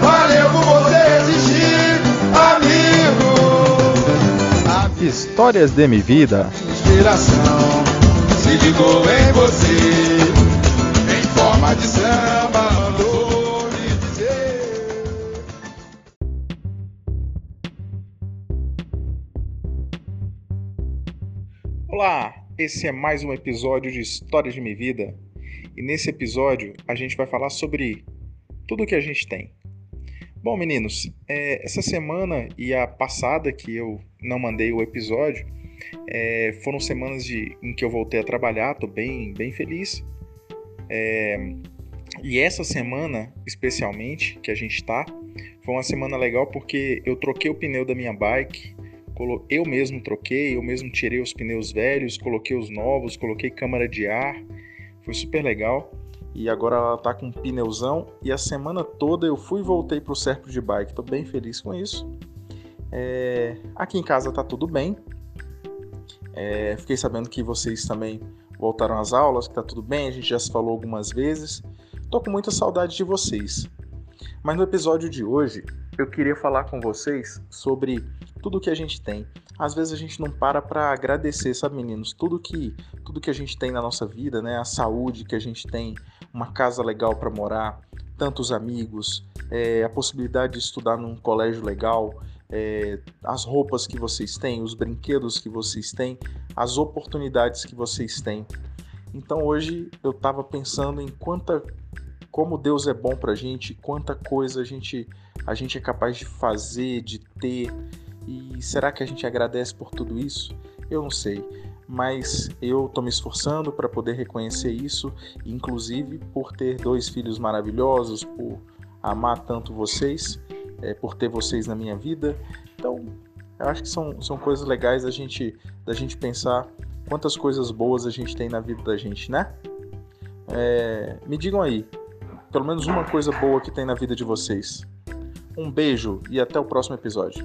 Valeu por você existir, amigo. Histórias de minha vida. Inspiração se ligou em você. Em forma de samba. Olá, esse é mais um episódio de Histórias de minha vida. E nesse episódio a gente vai falar sobre tudo que a gente tem. Bom, meninos, é, essa semana e a passada que eu não mandei o episódio é, foram semanas de, em que eu voltei a trabalhar, tô bem, bem feliz. É, e essa semana, especialmente, que a gente tá, foi uma semana legal porque eu troquei o pneu da minha bike, eu mesmo troquei, eu mesmo tirei os pneus velhos, coloquei os novos, coloquei câmara de ar, foi super legal. E agora ela tá com um pneuzão e a semana toda eu fui e voltei pro Serpo de bike, tô bem feliz com isso. É, Aqui em casa tá tudo bem, é, fiquei sabendo que vocês também voltaram às aulas, que tá tudo bem, a gente já se falou algumas vezes. Tô com muita saudade de vocês. Mas no episódio de hoje, eu queria falar com vocês sobre tudo que a gente tem. Às vezes a gente não para para agradecer, sabe, meninos? Tudo que tudo que a gente tem na nossa vida, né? A saúde que a gente tem, uma casa legal para morar, tantos amigos, é, a possibilidade de estudar num colégio legal, é, as roupas que vocês têm, os brinquedos que vocês têm, as oportunidades que vocês têm. Então hoje eu estava pensando em quanta como Deus é bom pra gente, quanta coisa a gente a gente é capaz de fazer, de ter. E será que a gente agradece por tudo isso? Eu não sei, mas eu tô me esforçando para poder reconhecer isso, inclusive por ter dois filhos maravilhosos, por amar tanto vocês, é, por ter vocês na minha vida. Então, eu acho que são, são coisas legais da gente, da gente pensar quantas coisas boas a gente tem na vida da gente, né? É, me digam aí, pelo menos uma coisa boa que tem na vida de vocês. Um beijo e até o próximo episódio.